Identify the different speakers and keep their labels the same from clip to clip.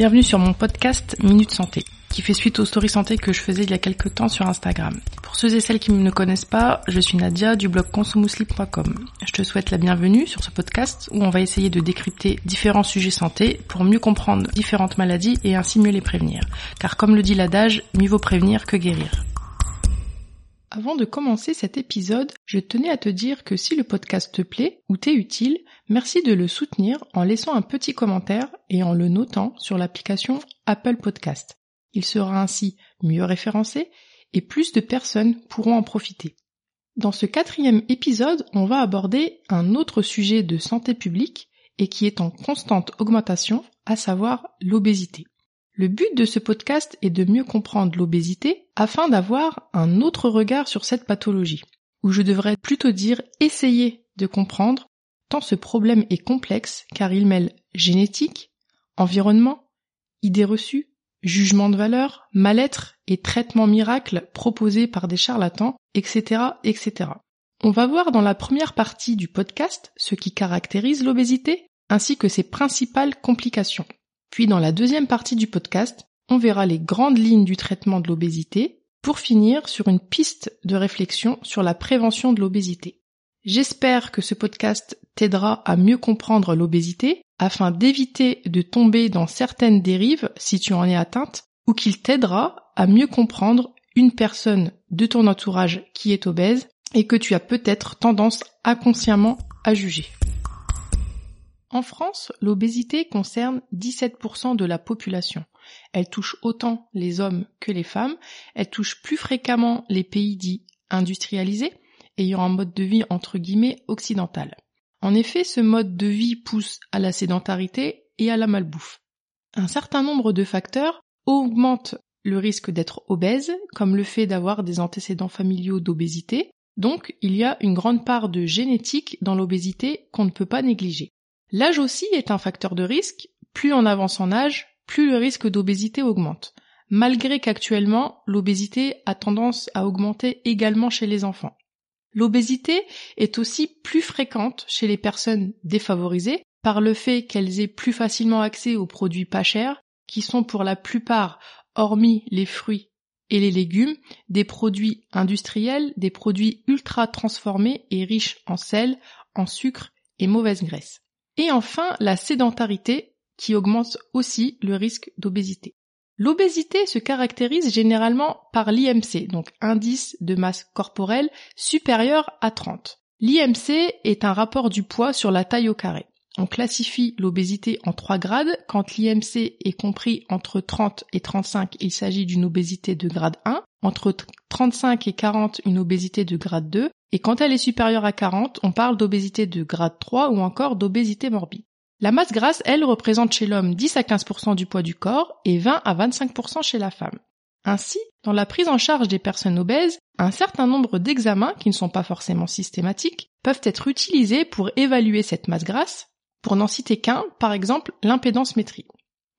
Speaker 1: Bienvenue sur mon podcast Minute Santé, qui fait suite aux stories santé que je faisais il y a quelques temps sur Instagram. Pour ceux et celles qui ne me connaissent pas, je suis Nadia du blog consumousli.com. Je te souhaite la bienvenue sur ce podcast où on va essayer de décrypter différents sujets santé pour mieux comprendre différentes maladies et ainsi mieux les prévenir. Car comme le dit l'adage, mieux vaut prévenir que guérir. Avant de commencer cet épisode, je tenais à te dire que si le podcast te plaît ou t'est utile, merci de le soutenir en laissant un petit commentaire et en le notant sur l'application Apple Podcast. Il sera ainsi mieux référencé et plus de personnes pourront en profiter. Dans ce quatrième épisode, on va aborder un autre sujet de santé publique et qui est en constante augmentation, à savoir l'obésité. Le but de ce podcast est de mieux comprendre l'obésité afin d'avoir un autre regard sur cette pathologie, ou je devrais plutôt dire essayer de comprendre, tant ce problème est complexe car il mêle génétique, environnement, idées reçues, jugement de valeur, mal-être et traitements miracles proposés par des charlatans, etc., etc. On va voir dans la première partie du podcast ce qui caractérise l'obésité ainsi que ses principales complications. Puis dans la deuxième partie du podcast, on verra les grandes lignes du traitement de l'obésité pour finir sur une piste de réflexion sur la prévention de l'obésité. J'espère que ce podcast t'aidera à mieux comprendre l'obésité afin d'éviter de tomber dans certaines dérives si tu en es atteinte ou qu'il t'aidera à mieux comprendre une personne de ton entourage qui est obèse et que tu as peut-être tendance inconsciemment à juger. En France, l'obésité concerne 17% de la population. Elle touche autant les hommes que les femmes. Elle touche plus fréquemment les pays dits industrialisés, ayant un mode de vie entre guillemets occidental. En effet, ce mode de vie pousse à la sédentarité et à la malbouffe. Un certain nombre de facteurs augmentent le risque d'être obèse, comme le fait d'avoir des antécédents familiaux d'obésité. Donc, il y a une grande part de génétique dans l'obésité qu'on ne peut pas négliger. L'âge aussi est un facteur de risque. Plus on avance en âge, plus le risque d'obésité augmente. Malgré qu'actuellement, l'obésité a tendance à augmenter également chez les enfants. L'obésité est aussi plus fréquente chez les personnes défavorisées par le fait qu'elles aient plus facilement accès aux produits pas chers, qui sont pour la plupart, hormis les fruits et les légumes, des produits industriels, des produits ultra transformés et riches en sel, en sucre et mauvaise graisse. Et enfin, la sédentarité qui augmente aussi le risque d'obésité. L'obésité se caractérise généralement par l'IMC, donc indice de masse corporelle supérieur à 30. L'IMC est un rapport du poids sur la taille au carré. On classifie l'obésité en trois grades. Quand l'IMC est compris entre 30 et 35, il s'agit d'une obésité de grade 1. Entre 35 et 40, une obésité de grade 2. Et quand elle est supérieure à 40, on parle d'obésité de grade 3 ou encore d'obésité morbide. La masse grasse, elle, représente chez l'homme 10 à 15% du poids du corps et 20 à 25% chez la femme. Ainsi, dans la prise en charge des personnes obèses, un certain nombre d'examens, qui ne sont pas forcément systématiques, peuvent être utilisés pour évaluer cette masse grasse, pour n'en citer qu'un, par exemple l'impédance métrique.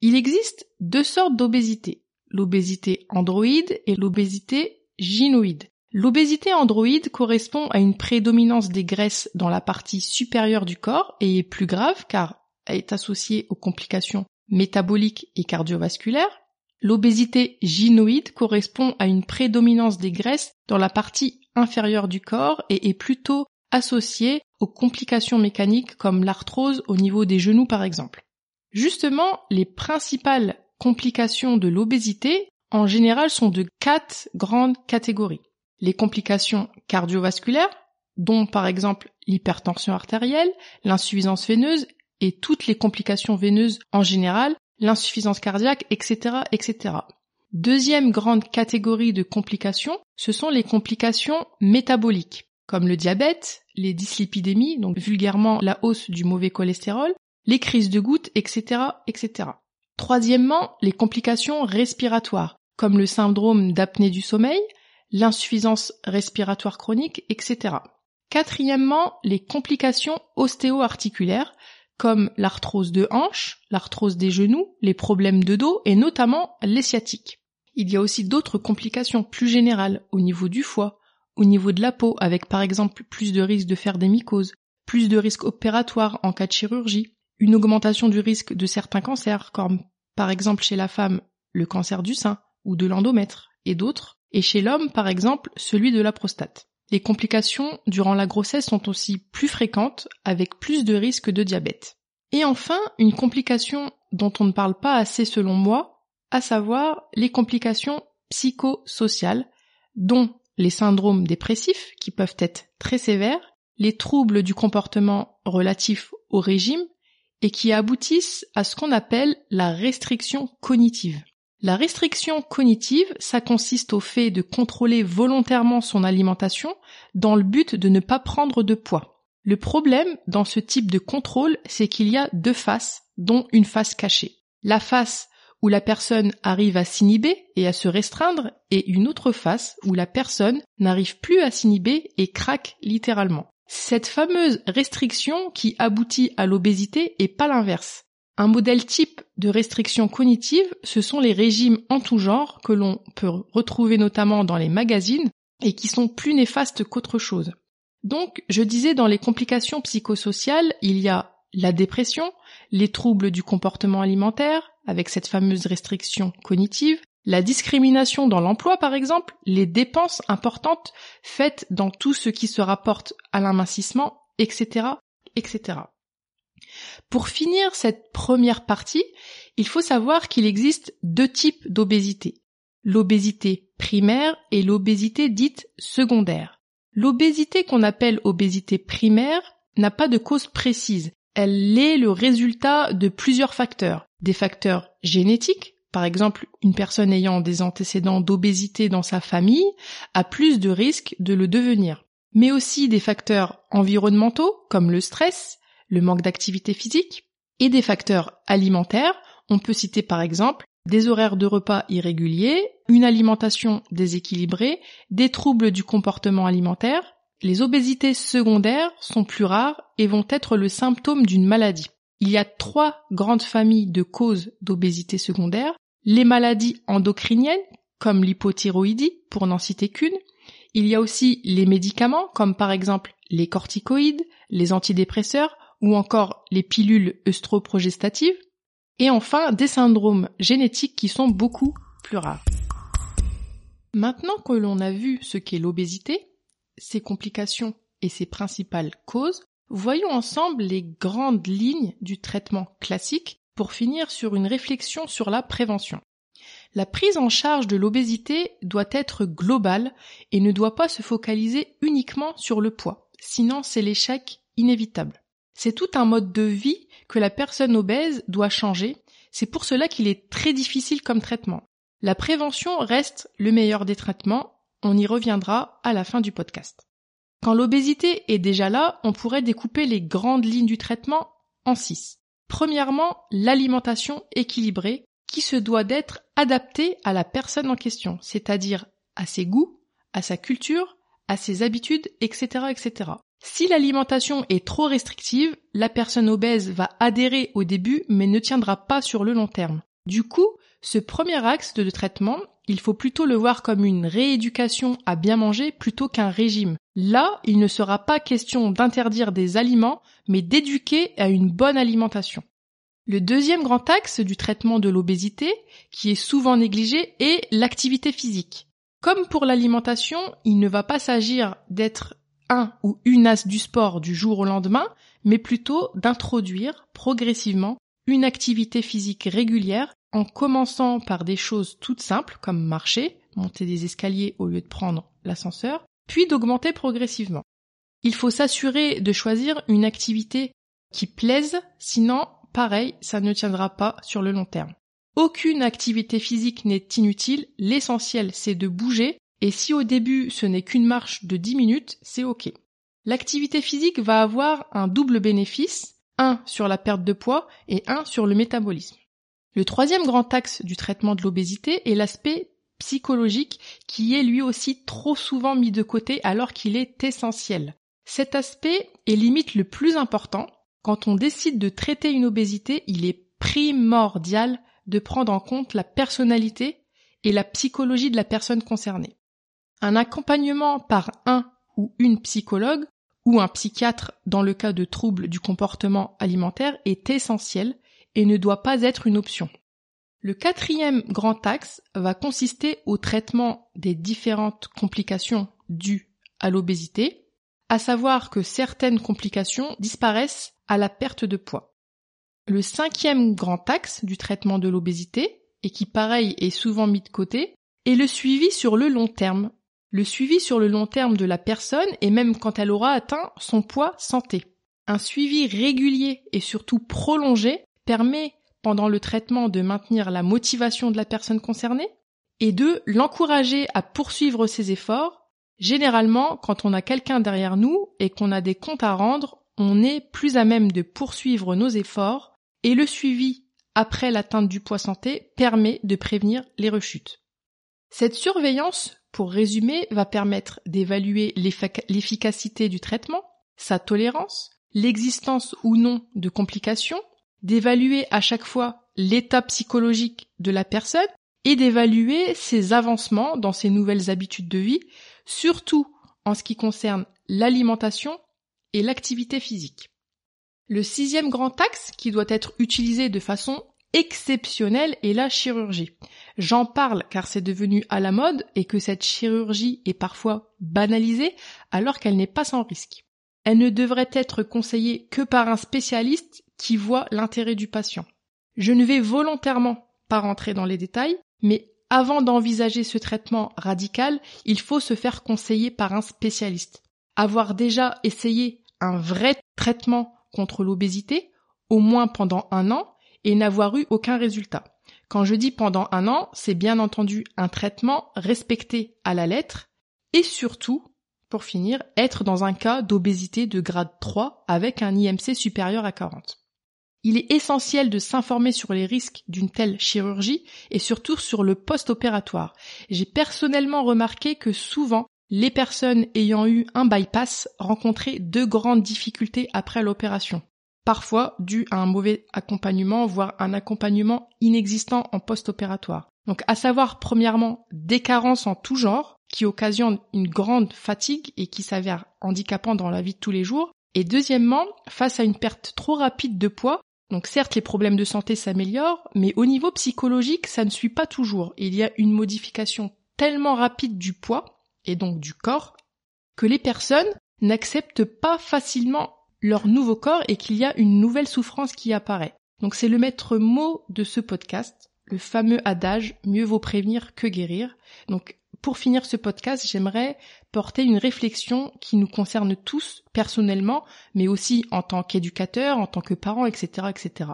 Speaker 1: Il existe deux sortes d'obésité, l'obésité androïde et l'obésité gynoïde. L'obésité androïde correspond à une prédominance des graisses dans la partie supérieure du corps et est plus grave car elle est associée aux complications métaboliques et cardiovasculaires. L'obésité gynoïde correspond à une prédominance des graisses dans la partie inférieure du corps et est plutôt associée aux complications mécaniques comme l'arthrose au niveau des genoux par exemple. Justement, les principales complications de l'obésité en général sont de quatre grandes catégories. Les complications cardiovasculaires, dont par exemple l'hypertension artérielle, l'insuffisance veineuse et toutes les complications veineuses en général, l'insuffisance cardiaque, etc., etc. Deuxième grande catégorie de complications, ce sont les complications métaboliques comme le diabète, les dyslipidémies, donc vulgairement la hausse du mauvais cholestérol, les crises de gouttes, etc., etc. Troisièmement, les complications respiratoires, comme le syndrome d'apnée du sommeil, l'insuffisance respiratoire chronique, etc. Quatrièmement, les complications ostéo-articulaires, comme l'arthrose de hanche, l'arthrose des genoux, les problèmes de dos et notamment les. Il y a aussi d'autres complications plus générales au niveau du foie, au niveau de la peau, avec par exemple plus de risques de faire des mycoses, plus de risques opératoires en cas de chirurgie, une augmentation du risque de certains cancers, comme par exemple chez la femme le cancer du sein ou de l'endomètre et d'autres, et chez l'homme par exemple celui de la prostate. Les complications durant la grossesse sont aussi plus fréquentes avec plus de risques de diabète. Et enfin, une complication dont on ne parle pas assez selon moi, à savoir les complications psychosociales, dont les syndromes dépressifs qui peuvent être très sévères, les troubles du comportement relatifs au régime et qui aboutissent à ce qu'on appelle la restriction cognitive. La restriction cognitive, ça consiste au fait de contrôler volontairement son alimentation dans le but de ne pas prendre de poids. Le problème dans ce type de contrôle, c'est qu'il y a deux faces, dont une face cachée. La face où la personne arrive à s'inhiber et à se restreindre, et une autre face où la personne n'arrive plus à s'inhiber et craque littéralement. Cette fameuse restriction qui aboutit à l'obésité et pas l'inverse. Un modèle type de restriction cognitive, ce sont les régimes en tout genre que l'on peut retrouver notamment dans les magazines et qui sont plus néfastes qu'autre chose. Donc, je disais dans les complications psychosociales, il y a la dépression, les troubles du comportement alimentaire, avec cette fameuse restriction cognitive, la discrimination dans l'emploi par exemple, les dépenses importantes faites dans tout ce qui se rapporte à l'amincissement, etc., etc. Pour finir cette première partie, il faut savoir qu'il existe deux types d'obésité. L'obésité primaire et l'obésité dite secondaire. L'obésité qu'on appelle obésité primaire n'a pas de cause précise. Elle est le résultat de plusieurs facteurs. Des facteurs génétiques, par exemple, une personne ayant des antécédents d'obésité dans sa famille a plus de risques de le devenir. Mais aussi des facteurs environnementaux, comme le stress, le manque d'activité physique, et des facteurs alimentaires. On peut citer par exemple des horaires de repas irréguliers, une alimentation déséquilibrée, des troubles du comportement alimentaire. Les obésités secondaires sont plus rares et vont être le symptôme d'une maladie. Il y a trois grandes familles de causes d'obésité secondaire. Les maladies endocriniennes, comme l'hypothyroïdie, pour n'en citer qu'une. Il y a aussi les médicaments, comme par exemple les corticoïdes, les antidépresseurs, ou encore les pilules œstroprogestatives, et enfin des syndromes génétiques qui sont beaucoup plus rares. Maintenant que l'on a vu ce qu'est l'obésité, ses complications et ses principales causes, voyons ensemble les grandes lignes du traitement classique pour finir sur une réflexion sur la prévention. La prise en charge de l'obésité doit être globale et ne doit pas se focaliser uniquement sur le poids, sinon c'est l'échec inévitable. C'est tout un mode de vie que la personne obèse doit changer. C'est pour cela qu'il est très difficile comme traitement. La prévention reste le meilleur des traitements. On y reviendra à la fin du podcast. Quand l'obésité est déjà là, on pourrait découper les grandes lignes du traitement en six. Premièrement, l'alimentation équilibrée qui se doit d'être adaptée à la personne en question, c'est-à-dire à ses goûts, à sa culture, à ses habitudes, etc., etc. Si l'alimentation est trop restrictive, la personne obèse va adhérer au début mais ne tiendra pas sur le long terme. Du coup, ce premier axe de traitement, il faut plutôt le voir comme une rééducation à bien manger plutôt qu'un régime. Là, il ne sera pas question d'interdire des aliments, mais d'éduquer à une bonne alimentation. Le deuxième grand axe du traitement de l'obésité, qui est souvent négligé, est l'activité physique. Comme pour l'alimentation, il ne va pas s'agir d'être un ou une as du sport du jour au lendemain, mais plutôt d'introduire progressivement une activité physique régulière en commençant par des choses toutes simples comme marcher, monter des escaliers au lieu de prendre l'ascenseur, puis d'augmenter progressivement. Il faut s'assurer de choisir une activité qui plaise, sinon, pareil, ça ne tiendra pas sur le long terme. Aucune activité physique n'est inutile, l'essentiel c'est de bouger et si au début ce n'est qu'une marche de 10 minutes, c'est ok. L'activité physique va avoir un double bénéfice, un sur la perte de poids et un sur le métabolisme. Le troisième grand axe du traitement de l'obésité est l'aspect psychologique qui est lui aussi trop souvent mis de côté alors qu'il est essentiel. Cet aspect est limite le plus important. Quand on décide de traiter une obésité, il est primordial de prendre en compte la personnalité et la psychologie de la personne concernée. Un accompagnement par un ou une psychologue ou un psychiatre dans le cas de troubles du comportement alimentaire est essentiel et ne doit pas être une option. Le quatrième grand axe va consister au traitement des différentes complications dues à l'obésité, à savoir que certaines complications disparaissent à la perte de poids. Le cinquième grand axe du traitement de l'obésité, et qui pareil est souvent mis de côté, est le suivi sur le long terme. Le suivi sur le long terme de la personne et même quand elle aura atteint son poids santé. Un suivi régulier et surtout prolongé permet pendant le traitement de maintenir la motivation de la personne concernée et de l'encourager à poursuivre ses efforts. Généralement, quand on a quelqu'un derrière nous et qu'on a des comptes à rendre, on est plus à même de poursuivre nos efforts et le suivi après l'atteinte du poids santé permet de prévenir les rechutes. Cette surveillance, pour résumer, va permettre d'évaluer l'efficacité du traitement, sa tolérance, l'existence ou non de complications, d'évaluer à chaque fois l'état psychologique de la personne et d'évaluer ses avancements dans ses nouvelles habitudes de vie, surtout en ce qui concerne l'alimentation et l'activité physique. Le sixième grand axe qui doit être utilisé de façon exceptionnelle est la chirurgie. J'en parle car c'est devenu à la mode et que cette chirurgie est parfois banalisée alors qu'elle n'est pas sans risque. Elle ne devrait être conseillée que par un spécialiste qui voit l'intérêt du patient. Je ne vais volontairement pas rentrer dans les détails, mais avant d'envisager ce traitement radical, il faut se faire conseiller par un spécialiste. Avoir déjà essayé un vrai traitement contre l'obésité, au moins pendant un an, et n'avoir eu aucun résultat. Quand je dis pendant un an, c'est bien entendu un traitement respecté à la lettre, et surtout, pour finir, être dans un cas d'obésité de grade 3 avec un IMC supérieur à 40. Il est essentiel de s'informer sur les risques d'une telle chirurgie et surtout sur le post-opératoire. J'ai personnellement remarqué que souvent, les personnes ayant eu un bypass rencontraient de grandes difficultés après l'opération, parfois dû à un mauvais accompagnement, voire un accompagnement inexistant en post-opératoire. Donc à savoir premièrement des carences en tout genre qui occasionnent une grande fatigue et qui s'avèrent handicapants dans la vie de tous les jours, et deuxièmement, face à une perte trop rapide de poids, donc certes les problèmes de santé s'améliorent, mais au niveau psychologique ça ne suit pas toujours. Il y a une modification tellement rapide du poids et donc du corps, que les personnes n'acceptent pas facilement leur nouveau corps et qu'il y a une nouvelle souffrance qui apparaît. Donc c'est le maître mot de ce podcast, le fameux adage mieux vaut prévenir que guérir. Pour finir ce podcast, j'aimerais porter une réflexion qui nous concerne tous personnellement, mais aussi en tant qu'éducateur, en tant que parent, etc., etc.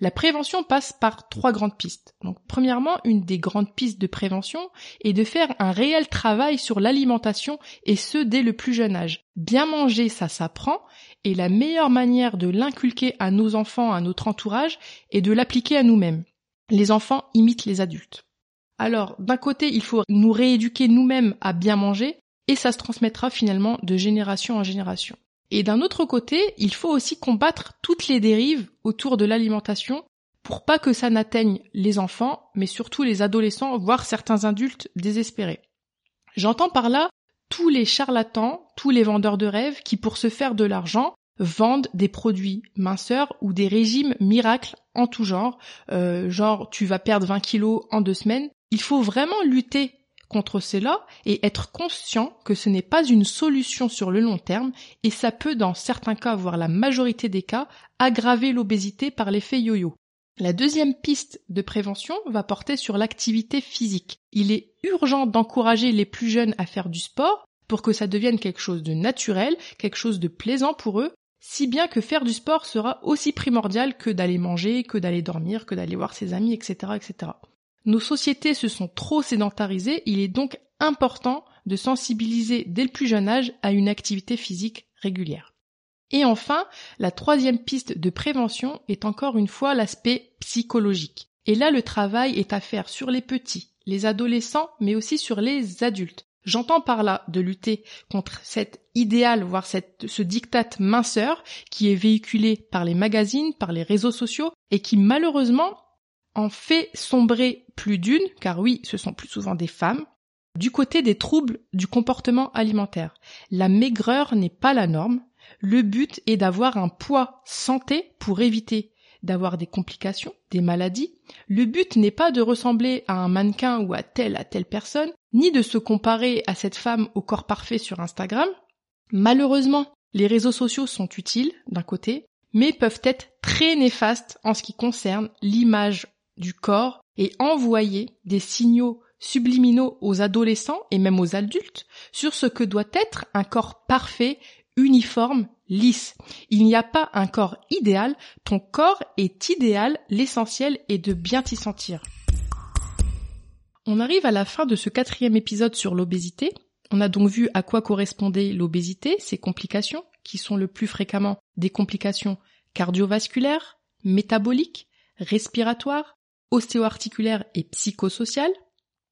Speaker 1: La prévention passe par trois grandes pistes. Donc, premièrement, une des grandes pistes de prévention est de faire un réel travail sur l'alimentation et ce dès le plus jeune âge. Bien manger, ça s'apprend et la meilleure manière de l'inculquer à nos enfants, à notre entourage, est de l'appliquer à nous-mêmes. Les enfants imitent les adultes. Alors, d'un côté, il faut nous rééduquer nous-mêmes à bien manger et ça se transmettra finalement de génération en génération. Et d'un autre côté, il faut aussi combattre toutes les dérives autour de l'alimentation pour pas que ça n'atteigne les enfants, mais surtout les adolescents, voire certains adultes désespérés. J'entends par là tous les charlatans, tous les vendeurs de rêves qui, pour se faire de l'argent, vendent des produits minceurs ou des régimes miracles en tout genre, euh, genre tu vas perdre 20 kilos en deux semaines. Il faut vraiment lutter contre cela et être conscient que ce n'est pas une solution sur le long terme et ça peut dans certains cas, voire la majorité des cas, aggraver l'obésité par l'effet yo-yo. La deuxième piste de prévention va porter sur l'activité physique. Il est urgent d'encourager les plus jeunes à faire du sport pour que ça devienne quelque chose de naturel, quelque chose de plaisant pour eux, si bien que faire du sport sera aussi primordial que d'aller manger, que d'aller dormir, que d'aller voir ses amis, etc., etc. Nos sociétés se sont trop sédentarisées, il est donc important de sensibiliser dès le plus jeune âge à une activité physique régulière. Et enfin, la troisième piste de prévention est encore une fois l'aspect psychologique. Et là, le travail est à faire sur les petits, les adolescents, mais aussi sur les adultes. J'entends par là de lutter contre cet idéal, voire ce diktat minceur qui est véhiculé par les magazines, par les réseaux sociaux et qui malheureusement en fait sombrer plus d'une, car oui, ce sont plus souvent des femmes, du côté des troubles du comportement alimentaire. La maigreur n'est pas la norme. Le but est d'avoir un poids santé pour éviter d'avoir des complications, des maladies. Le but n'est pas de ressembler à un mannequin ou à telle à telle personne, ni de se comparer à cette femme au corps parfait sur Instagram. Malheureusement, les réseaux sociaux sont utiles d'un côté, mais peuvent être très néfastes en ce qui concerne l'image du corps et envoyer des signaux subliminaux aux adolescents et même aux adultes sur ce que doit être un corps parfait, uniforme, lisse. Il n'y a pas un corps idéal, ton corps est idéal, l'essentiel est de bien t'y sentir. On arrive à la fin de ce quatrième épisode sur l'obésité. On a donc vu à quoi correspondait l'obésité, ses complications, qui sont le plus fréquemment des complications cardiovasculaires, métaboliques, respiratoires, ostéo-articulaires et psychosociales.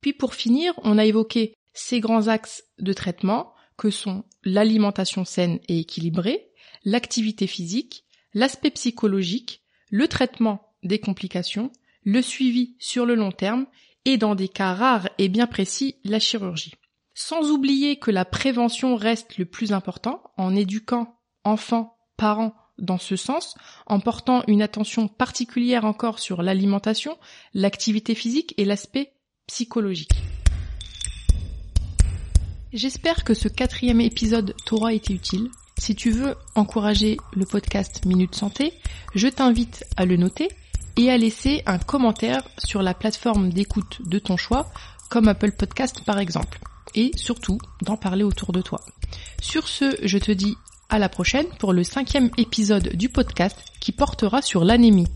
Speaker 1: Puis pour finir, on a évoqué ces grands axes de traitement que sont l'alimentation saine et équilibrée, l'activité physique, l'aspect psychologique, le traitement des complications, le suivi sur le long terme et dans des cas rares et bien précis, la chirurgie. Sans oublier que la prévention reste le plus important en éduquant enfants, parents dans ce sens, en portant une attention particulière encore sur l'alimentation, l'activité physique et l'aspect psychologique. J'espère que ce quatrième épisode t'aura été utile. Si tu veux encourager le podcast Minute Santé, je t'invite à le noter et à laisser un commentaire sur la plateforme d'écoute de ton choix, comme Apple Podcast par exemple. Et surtout, d'en parler autour de toi. Sur ce, je te dis à la prochaine pour le cinquième épisode du podcast qui portera sur l'anémie.